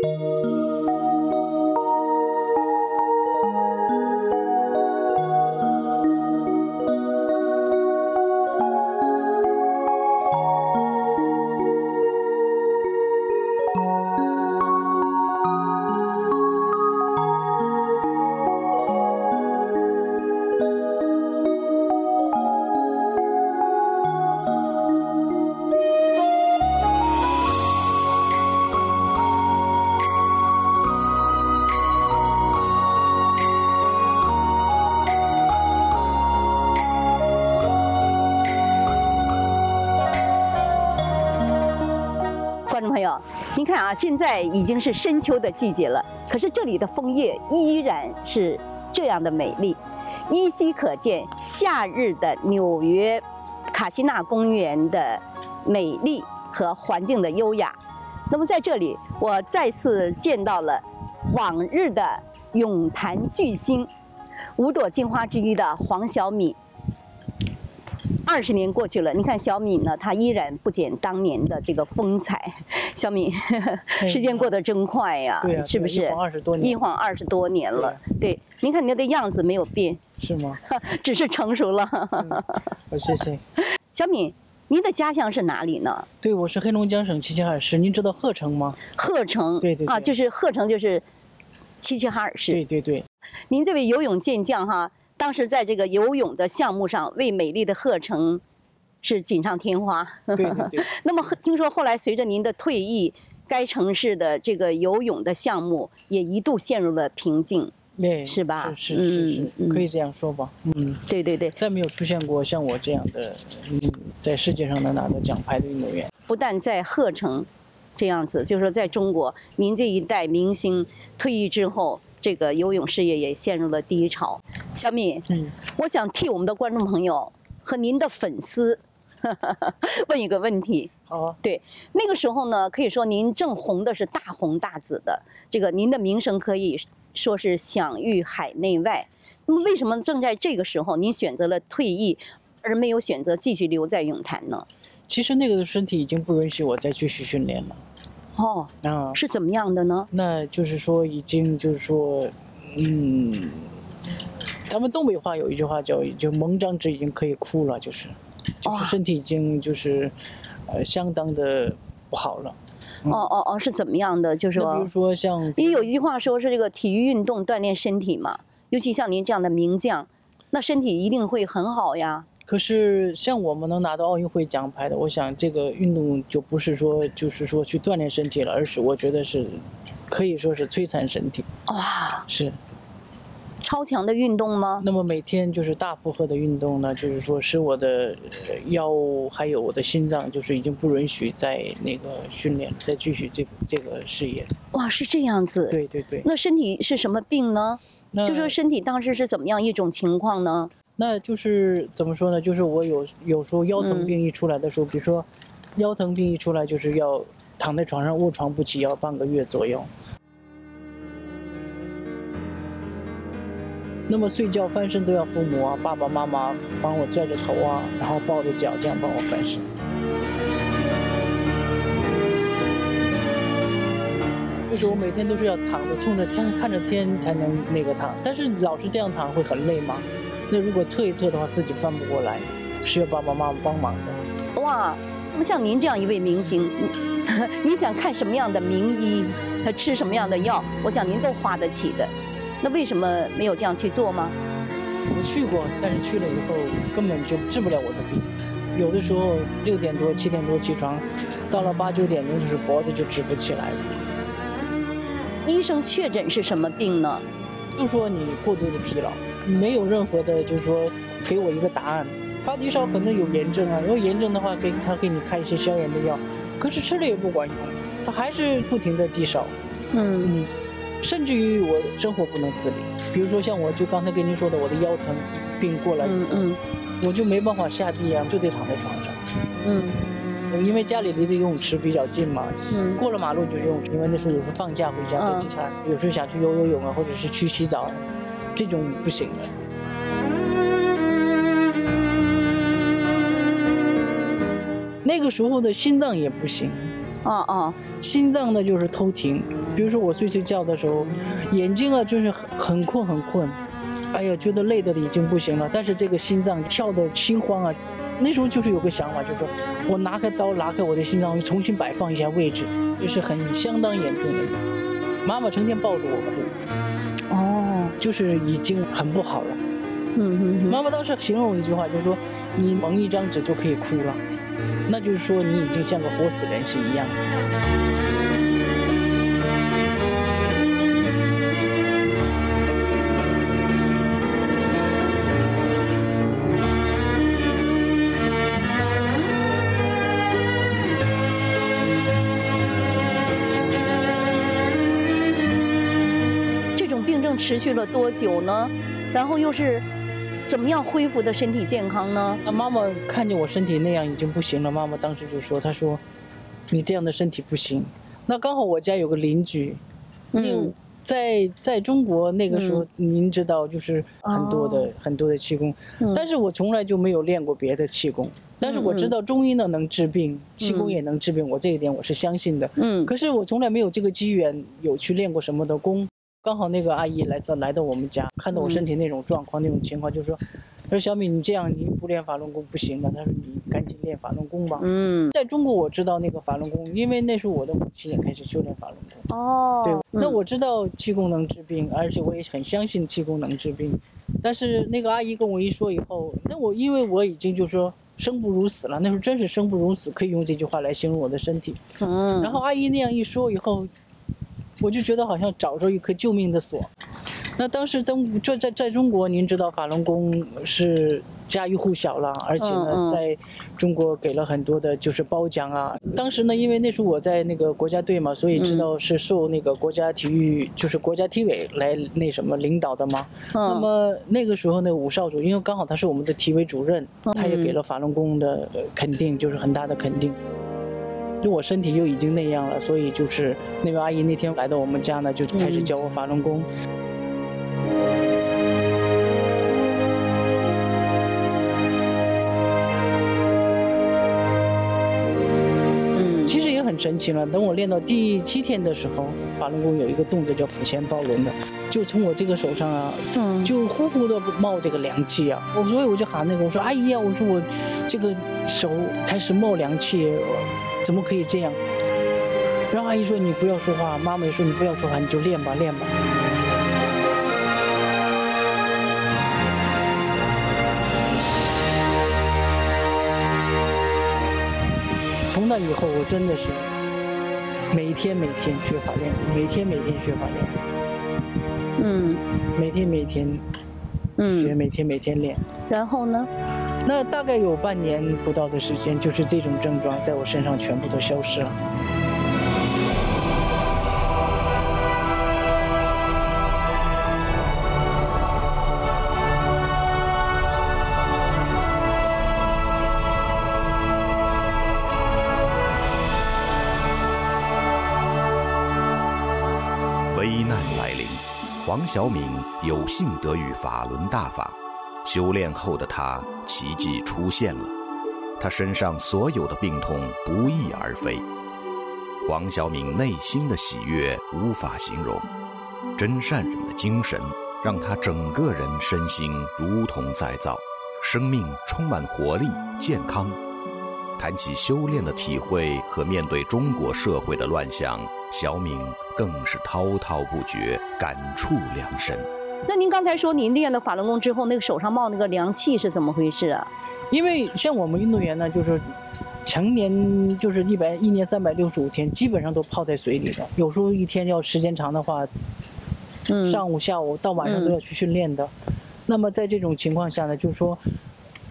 观啊，现在已经是深秋的季节了，可是这里的枫叶依然是这样的美丽，依稀可见夏日的纽约卡西纳公园的美丽和环境的优雅。那么在这里，我再次见到了往日的咏坛巨星，五朵金花之一的黄晓敏。二十年过去了，你看小敏呢，她依然不减当年的这个风采。小敏，时间过得真快呀，是不是？一晃二十多年一晃二十多年了。对，您看您的样子没有变，是吗？只是成熟了。呃，谢谢。小敏，您的家乡是哪里呢？对，我是黑龙江省齐齐哈尔市，您知道鹤城吗？鹤城。对对对啊，就是鹤城，就是齐齐哈尔市。对对对，您这位游泳健将哈，当时在这个游泳的项目上，为美丽的鹤城是锦上添花。对对对。那么听说后来随着您的退役，该城市的这个游泳的项目也一度陷入了瓶颈。对，是吧是是是是嗯，嗯可以这样说吧。嗯，对对对，再没有出现过像我这样的，嗯，在世界上能拿到奖牌的运动员。不但在鹤城这样子，就是说在中国，您这一代明星退役之后，这个游泳事业也陷入了低潮。小敏，嗯，我想替我们的观众朋友和您的粉丝 问一个问题。好啊。对，那个时候呢，可以说您正红的是大红大紫的，这个您的名声可以说是享誉海内外。那么为什么正在这个时候，您选择了退役，而没有选择继续留在泳坛呢？其实那个身体已经不允许我再继续训练了。哦，啊，是怎么样的呢？那就是说已经就是说，嗯，咱们东北话有一句话叫“就蒙张纸已经可以哭了”，就是，就是身体已经就是，呃，相当的不好了。哦哦哦，是怎么样的？就是说比如说，说像，也有一句话说是这个体育运动锻炼身体嘛，尤其像您这样的名将，那身体一定会很好呀。可是像我们能拿到奥运会奖牌的，我想这个运动就不是说就是说去锻炼身体了，而是我觉得是，可以说是摧残身体。哇，是。超强的运动吗？那么每天就是大负荷的运动呢，就是说使我的呃腰还有我的心脏，就是已经不允许再那个训练，再继续这这个事业。哇，是这样子。。对对对，那身体是什么病呢？就说身体当时是怎么样一种情况呢？那就是怎么说呢？就是我有有时候腰疼嗯病一出来的时候，比如说腰疼病一出来，就是要躺在床上卧床不起，要半个月左右。那么睡觉翻身都要父母啊，爸爸妈妈帮我拽着头啊，然后抱着脚这样帮我翻身。就是我每天都是要躺着，冲着天看着天才能那个躺，但是老是这样躺会很累吗？那如果测一测的话，自己翻不过来，需要爸爸妈妈帮忙的。哇，那么像您这样一位明星，你 你想看什么样的名医，他吃什么样的药，我想您都花得起的。那为什么没有这样去做吗？我去过，但是去了以后根本就治不了我的病。有的时候六点多、七点多起床，到了八九点钟就是脖子就直不起来了。医生确诊是什么病呢？就说你过度的疲劳，没有任何的，就是说给我一个答案。发低烧可能有炎症啊，有炎症的话给他给你开一些消炎的药，可是吃了也不管用，他还是不停的低烧。嗯，嗯，甚至于我生活不能自理，比如说像我就刚才跟您说的，我的腰疼病过来以后，嗯嗯我就没办法下地啊，就得躺在床上。嗯因为家里离着游泳池比较近嘛，嗯过了马路就是游泳池。因为那时候有时候放假回家在嗯机场，有时候想去游游泳啊，或者是去洗澡啊，这种不行的。那个时候的心脏也不行，啊啊，心脏呢就是偷停。比如说我睡睡觉的时候，眼睛啊就是很很困很困，哎呀觉得累的已经不行了，但是这个心脏跳的心慌啊，那时候就是有个想法，就是说我拿开刀拿开我的心脏，重新摆放一下位置，就是很相当严重的。妈妈成天抱着我哭，哦，就是已经很不好了。嗯嗯，妈妈当时形容一句话，就是说你蒙一张纸就可以哭了，那就是说你已经像个活死人是一样的。持续了多久呢？然后又是怎么样恢复的身体健康呢？那妈妈看见我身体那样已经不行了，妈妈当时就说：“她说，你这样的身体不行。”那刚好我家有个邻居，嗯，在在中国那个时候，您知道就是很多的很多的气功，但是我从来就没有练过别的气功，但是我知道中医呢能治病，气功也能治病，我这一点我是相信的。嗯，可是我从来没有这个机缘有去练过什么的功。刚好那个阿姨来到来到我们家，看到我身体那种状况那种情况，就说：“他说小米，你这样你不练法轮功不行的。他说你赶紧练法轮功吧。”嗯，在中国我知道那个法轮功，因为那时候我的母亲也开始修炼法轮功。哦，对，那我知道气功能治病，而且我也很相信气功能治病。但是那个阿姨跟我一说以后，那我因为我已经就说生不如死了，那时候真是生不如死，可以用这句话来形容我的身体。嗯，然后阿姨那样一说以后。我就觉得好像找着一颗救命的锁。那当时在在在在中国，您知道法轮功是家喻户晓了，而且呢，在中国给了很多的就是褒奖啊。当时呢，因为那时候我在那个国家队嘛，所以知道是受那个国家体育就是国家体委来那什么领导的嘛。那么那个时候那个武少主，因为刚好他是我们的体委主任，他也给了法轮功的肯定，就是很大的肯定。就我身体又已经那样了，所以就是那位阿姨那天来到我们家呢，就开始教我法轮功。嗯，其实也很神奇了。等我练到第七天的时候，法轮功有一个动作叫腹前抱轮的，就从我这个手上啊，就呼呼的冒这个凉气啊。我所以我就喊那个我说阿姨啊，我说我这个手开始冒凉气。怎么可以这样？然后阿姨说：“你不要说话。”妈妈也说：“你不要说话，你就练吧，练吧。”从那以后，我真的是每天每天学法练，每天每天学法练。嗯，每天每天学，每天每天练。然后呢？那大概有半年不到的时间，就是这种症状在我身上全部都消失了。危难来临，黄晓敏有幸得遇法轮大法。修炼后的他奇迹出现了，他身上所有的病痛不翼而飞。黄晓敏内心的喜悦无法形容，真善人的精神让他整个人身心如同再造，生命充满活力、健康。谈起修炼的体会和面对中国社会的乱象，小敏更是滔滔不绝，感触良深。那您刚才说您练了法轮功之后，那个手上冒那个凉气是怎么回事啊？因为像我们运动员呢，就是成年就是一百一年三百六十五天，基本上都泡在水里的。有时候一天要时间长的话，上午、下午到晚上都要去训练的。那么在这种情况下呢，就是说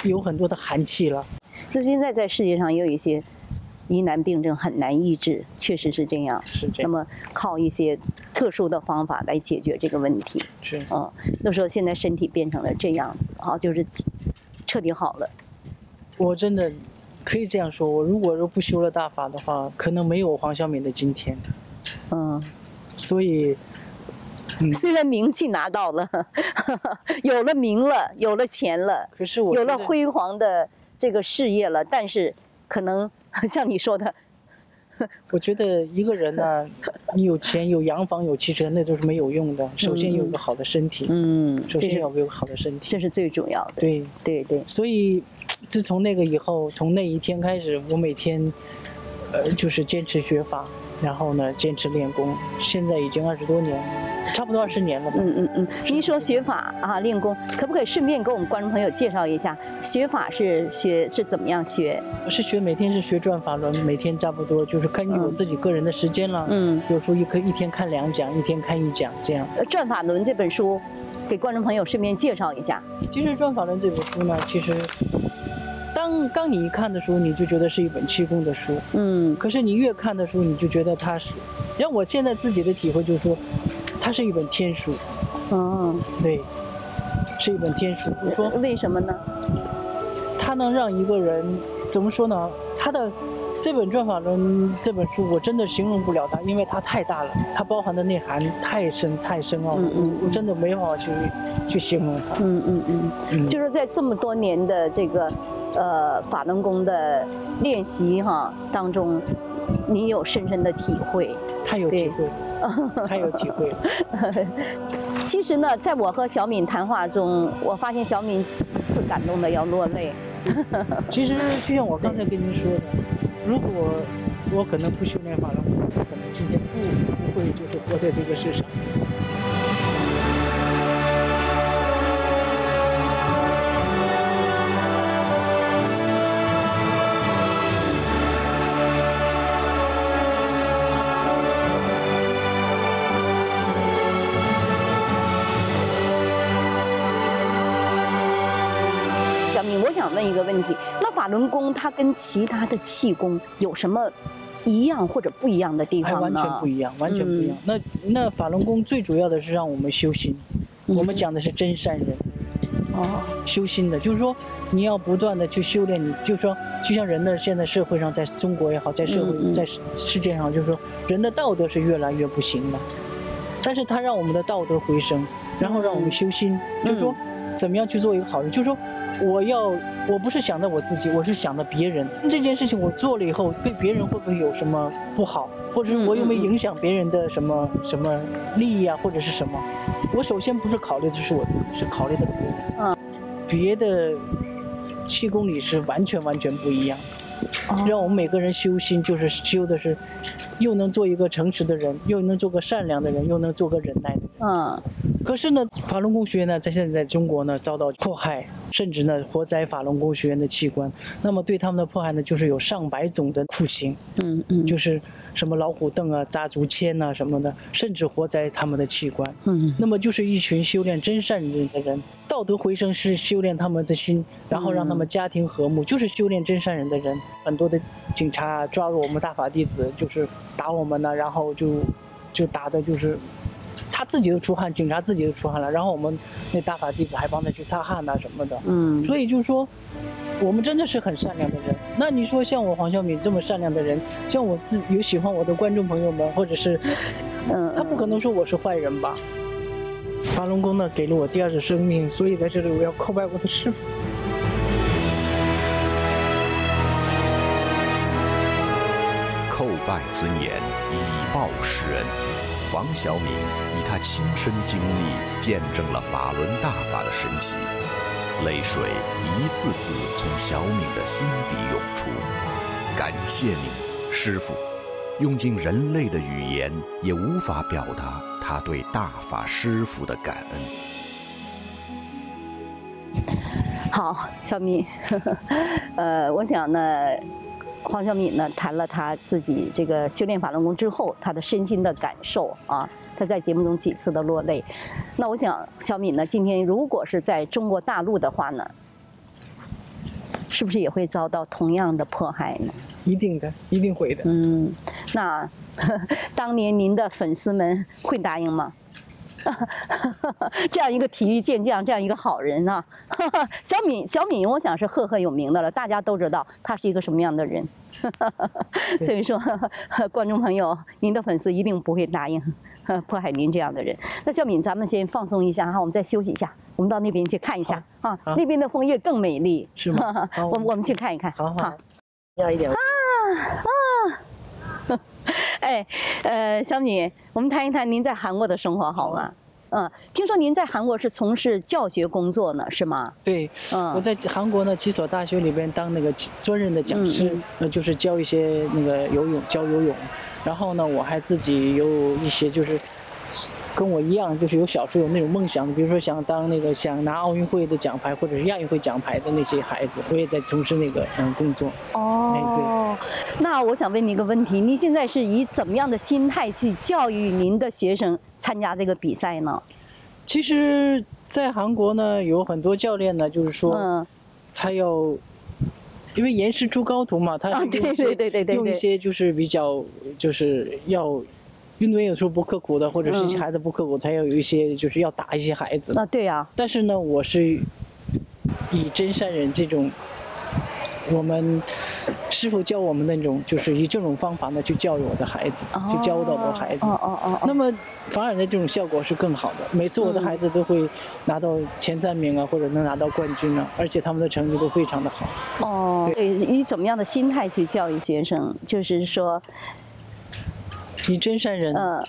有很多的寒气了。就现在在世界上也有一些。疑难病症很难医治，确实是这样。是这样。那么靠一些特殊的方法来解决这个问题。是。嗯，那时候现在身体变成了这样子，啊，就是彻底好了。我真的可以这样说，我如果说不修了大法的话，可能没有黄晓敏的今天。嗯。所以，虽然名气拿到了，有了名了，有了钱了，可是我有了辉煌的这个事业了，但是可能。像你说的，我觉得一个人呢，你有钱、有洋房、有汽车，那都是没有用的。首先有一个好的身体，嗯，首先要有个好的身体。这是最重要的。对，对对，所以自从那个以后，从那一天开始，我每天，呃，就是坚持学法，然后呢，坚持练功。现在已经二十多年，差不多二十年了吧。嗯嗯嗯。您说学法啊，练功，可不可以顺便给我们观众朋友介绍一下，学法是学是怎么样学？我是学每天是学转法轮，每天差不多就是根据我自己个人的时间了。嗯，有时候一可一天看两讲，一天看一讲这样。呃《转法轮》这本书，给观众朋友顺便介绍一下。其实《转法轮》这本书呢，其实当当你一看的时候，你就觉得是一本气功的书。嗯可是你越看的时候，你就觉得它是，让我现在自己的体会就是说，它是一本天书，嗯，对，是一本天书。你说，为什么呢？它能让一个人怎么说呢？它的这本《转法轮》这本书，我真的形容不了它，因为它太大了，它包含的内涵太深太深奥了，嗯嗯我真的没法去去形容它。嗯嗯嗯，嗯，就是在这么多年的这个呃法轮功的练习哈当中，你有深深的体会。太 有体会了，太有体会了。其实呢，在我和小敏谈话中，我发现小敏次次感动的要落泪。其实就像我刚才跟您说的，如果我可能不修炼法轮功，我可能今天不不会就是活在这个世上。法轮功它跟其他的气功有什么一样或者不一样的地方呢？全不一样，完全不一样。那那法轮功最主要的是让我们修心，我们讲的是真善人，哦，修心的，就是说你要不断的去修炼你，就是说就像人的现在社会上，在中国也好，在社会在世世界上，就是说人的道德是越来越不行的，但是他让我们的道德回升，然后让我们修心，就是说怎么样去做一个好人，就是说。我要，我不是想着我自己，我是想着别人。这件事情我做了以后，对别人会不会有什么不好，或者是我有没有影响别人的什么什么利益啊，或者是什么？我首先不是考虑的是我自己，是考虑的别人。嗯，别的气功里是完全完全不一样。哦让我们每个人修心，就是修的是，又能做一个诚实的人，又能做个善良的人，又能做个忍耐的人。嗯可是呢，法轮功学院呢，在现在在中国呢遭到迫害，甚至呢活摘法轮功学院的器官。那么对他们的迫害呢，就是有上百种的酷刑，嗯嗯，就是什么老虎凳啊、扎竹签呐、什么的，甚至活摘他们的器官。嗯那么就是一群修炼真善人的人，道德回声是修炼他们的心，然后让他们家庭和睦，就是修炼真善人的人。很多的警察抓住我们大法弟子，就是打我们呢，然后就就打的就是。他自己都出汗，警察自己都出汗了，然后我们那大法弟子还帮他去擦汗呐、什么的，嗯，所以就是说，我们真的是很善良的人。那你说像我黄晓敏这么善良的人，像我自有喜欢我的观众朋友们，或者是嗯他不可能说我是坏人吧？法轮功呢给了我第二次生命，所以在这里我要叩拜我的师傅。叩拜尊严，以报师恩。王晓敏以他亲身经历见证了法轮大法的神奇，泪水一次次从小敏的心底涌出。感谢你，师傅，用尽人类的语言也无法表达他对大法师傅的感恩。好，小敏，呃，我想呢，黄晓敏呢谈了他自己这个修炼法轮功之后他的身心的感受啊，他在节目中几次的落泪。那我想，小敏呢今天如果是在中国大陆的话呢，是不是也会遭到同样的迫害呢？一定的，一定会的。嗯，那 当年您的粉丝们会答应吗？这样一个体育健将，这样一个好人啊，小敏，小敏，我想是赫赫有名的了，大家都知道他是一个什么样的人。所以说，观众朋友，您的粉丝一定不会答应迫害您这样的人。那小敏，咱们先放松一下哈，我们再休息一下，我们到那边去看一下啊，那边的枫叶更美丽，是吗我们我们去看一看，好好，要一点。哎，呃，小米，我们谈一谈您在韩国的生活好吗？嗯，听说您在韩国是从事教学工作呢，是吗？对，嗯我在韩国呢几所大学里边当那个专任的讲师嗯，那就是教一些那个游泳，教游泳。然后呢，我还自己有一些就是跟我一样，就是有小时候有那种梦想，比如说想当那个想拿奥运会的奖牌或者是亚运会奖牌的那些孩子，我也在从事那个嗯工作。哦，对那我想问您一个问题：您现在是以怎么样的心态去教育您的学生参加这个比赛呢？其实，在韩国呢，有很多教练呢，就是说嗯，他要。因为严师出高徒嘛，他啊对是用一些对对对对对用一些就是比较就是要运动员有时候不刻苦的，或者是一些嗯孩子不刻苦，他要有一些就是要打一些孩子。啊，对呀、但是呢，我是以真善人这种我们师傅教我们那种，就是以这种方法呢去教育我的孩子，去教导我的孩子。哦哦哦哦，那么反而呢，这种效果是更好的。每次我的孩子都会拿到前三名啊，或者能拿到冠军啊，而且他们的成绩都非常的好。哦，对，以怎么样的心态去教育学生？就是说，以真善忍，呃，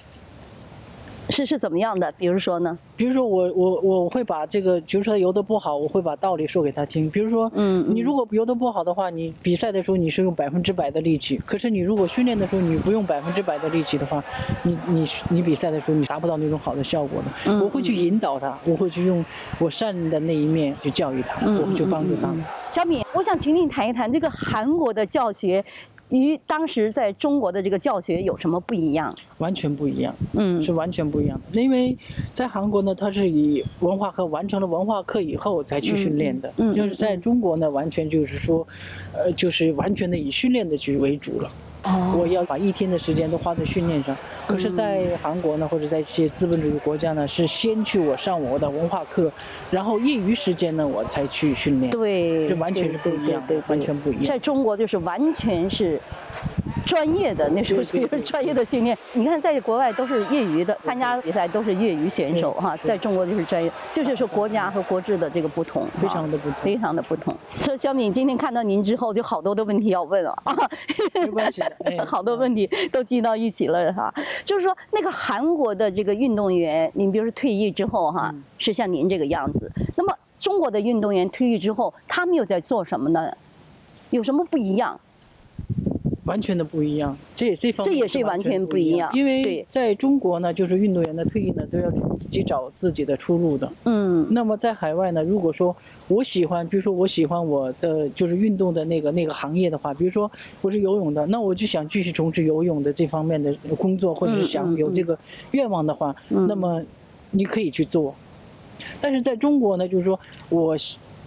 是是怎么样的？比如说呢？比如说我我我会把这个，比如说他游的不好，我会把道理说给他听。比如说，嗯嗯你如果游的不好的话，你比赛的时候你是用百分之百的力气，可是你如果训练的时候你不用百分之百的力气的话，你你你比赛的时候你达不到那种好的效果的。嗯我会去引导他，我会去用我善的那一面去教育他，嗯我会去帮助他。嗯嗯嗯小米，我想请你谈一谈这个韩国的教学与当时在中国的这个教学有什么不一样？完全不一样，嗯是完全不一样的。因为在韩国呢，它是以文化课完成了文化课以后才去训练的，嗯就是在中国呢，完全就是说，呃，就是完全的以训练的去为主了。哦我要把一天的时间都花在训练上。可是，在韩国呢，或者在这些资本主义国家呢，是先去我上我的文化课，然后业余时间呢，我才去训练。对，这完全是不一样对完全不一样在中国就是完全是专业的，那时候是专业的训练。你看，在国外都是业余的，参加比赛都是业余选手哈，对在中国就是专业，就是说国家和国制的这个不同，非常的不同非常的不同。说小敏今天看到您之后，就好多的问题要问了啊，没关系 好多问题都记到一起了哈。就是说，那个韩国的这个运动员，你比如说退役之后哈，嗯是像您这个样子，那么中国的运动员退役之后，他们又在做什么呢？有什么不一样？完全的不一样，这也是一方面这也是完全不一样。因为在中国呢，就是运动员的退役呢，都要自己找自己的出路的。嗯。那么在海外呢，如果说我喜欢，比如说我喜欢我的就是运动的那个那个行业的话，比如说我是游泳的，那我就想继续从事游泳的这方面的工作，或者是嗯想嗯。有这个愿望的话，嗯。那么你可以去做。但是在中国呢，就是说我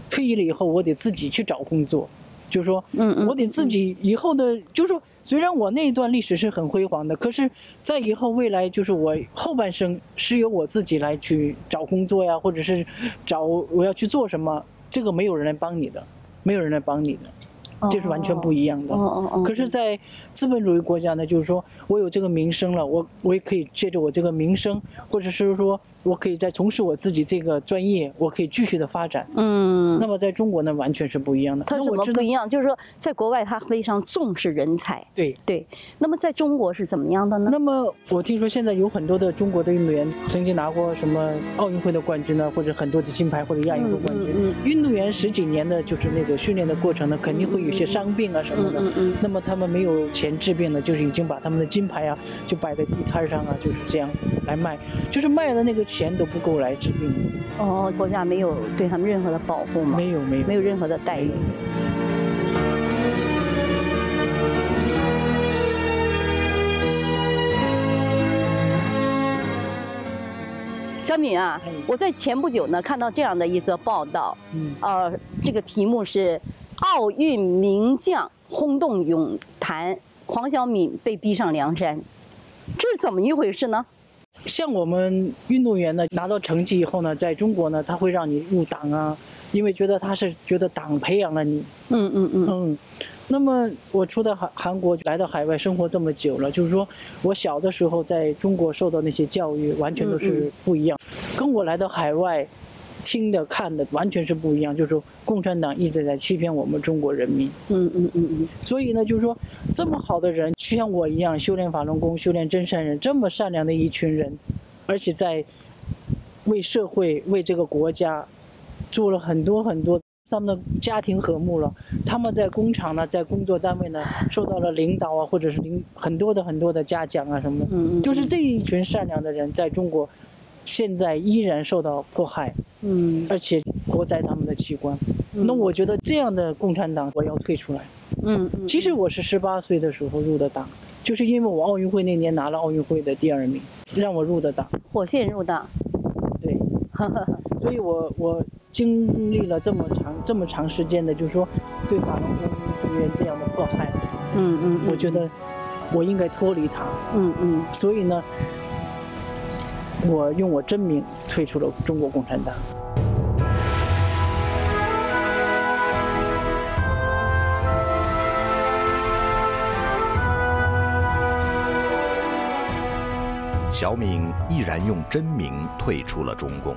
退役了以后，我得自己去找工作，就是说，嗯嗯我得自己以后的，就是说，虽然我那一段历史是很辉煌的，可是，在以后未来，就是我后半生是由我自己来去找工作呀，或者是找我要去做什么，这个没有人来帮你的，没有人来帮你的，这是完全不一样的。哦哦哦。可是，在资本主义国家呢，就是说我有这个名声了，我我也可以借着我这个名声，或者是说我可以再从事我自己这个专业，我可以继续的发展。嗯，那么在中国呢，完全是不一样的。它那我知道什么不一，样？就是说，在国外他非常重视人才，对。对。那么在中国是怎么样的呢？那么我听说现在有很多的中国的运动员曾经拿过什么奥运会的冠军呢，或者很多的金牌或者亚运会冠军。嗯运动员十几年的就是那个训练的过程呢，肯定会有些伤病啊什么的。嗯嗯嗯那么他们没有钱治病呢，就是已经把他们的金牌啊就摆在地摊上啊，就是这样来卖，就是卖的那个钱都不够来治病，哦，国家没有对他们任何的保护吗？没有没有没有任何的待遇。小敏啊哎，我在前不久呢看到这样的一则报道，嗯呃，这个题目是“奥运名将轰动泳坛，黄晓敏被逼上梁山”，这是怎么一回事呢？像我们运动员呢，拿到成绩以后呢，在中国呢，他会让你入党啊，因为觉得他是觉得党培养了你，嗯嗯嗯嗯，那么我出到韩韩国来到海外生活这么久了，就是说我小的时候在中国受到那些教育完全都是不一样，跟我来到海外。听的看的完全是不一样，就是说共产党一直在欺骗我们中国人民。嗯嗯嗯嗯，所以呢，就是说这么好的人，就像我一样修炼法轮功、修炼真善人，这么善良的一群人，而且在为社会、为这个国家做了很多很多。他们的家庭和睦了，他们在工厂呢，在工作单位呢，受到了领导啊，或者是领很多的很多的嘉奖啊什么的。嗯嗯就是这一群善良的人，在中国现在依然受到迫害，嗯而且活摘他们的器官。那我觉得这样的共产党我要退出来。嗯嗯，其实我是十八岁的时候入的党，就是因为我奥运会那年拿了奥运会的第二名，让我入的党。火线入党，对，所以我我经历了这么长这么长时间的，就是说对法轮功学员这样的迫害，嗯嗯，我觉得我应该脱离他。嗯嗯所以呢，我用我真名退出了中国共产党。小敏毅然用真名退出了中共，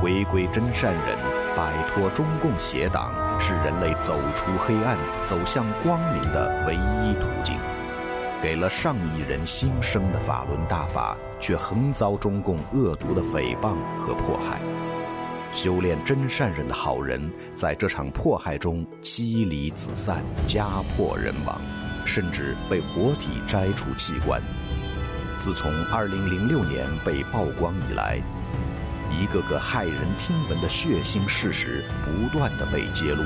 回归真善人，摆脱中共邪党，是人类走出黑暗、走向光明的唯一途径。给了上亿人新生的法轮大法，却横遭中共恶毒的诽谤和迫害。修炼真善人的好人，在这场迫害中妻离子散、家破人亡，甚至被活体摘除器官。自从2006年被曝光以来，一个个骇人听闻的血腥事实不断的被揭露，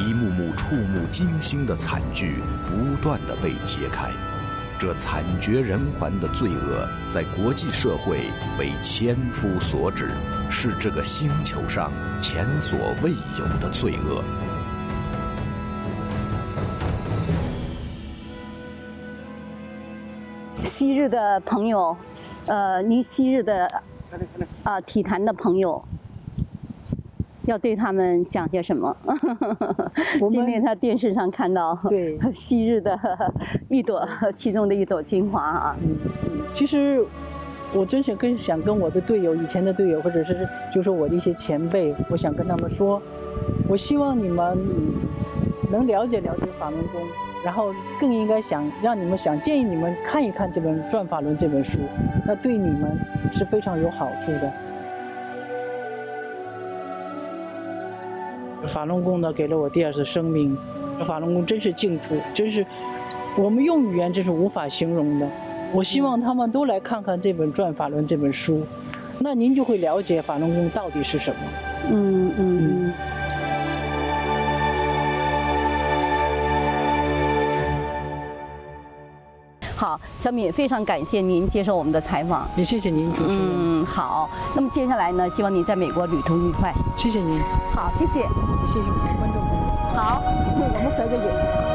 一幕幕触目惊心的惨剧不断的被揭开。这惨绝人寰的罪恶，在国际社会为千夫所指，是这个星球上前所未有的罪恶。昔日的朋友，呃，您昔日的啊、体坛的朋友，要对他们讲些什么？我今天们他电视上看到对 昔日的 一朵，其中的一朵精华啊，嗯嗯，其实我真是跟想跟我的队友、以前的队友，或者是就是我的一些前辈，我想跟他们说，我希望你们能了解了解法轮功，然后更应该想让你们想建议你们看一看这本《转法轮》这本书，那对你们是非常有好处的。法轮功呢，给了我第二次生命。法轮功真是净土，真是我们用语言真是无法形容的。我希望他们都来看看这本《转法轮》这本书，那您就会了解法轮功到底是什么。嗯嗯嗯。小敏，非常感谢您接受我们的采访。也谢谢您，主持人，嗯，好。那么接下来呢，希望您在美国旅途愉快。谢谢您，好，谢谢。也谢谢我们的观众朋友。好，我们合个影。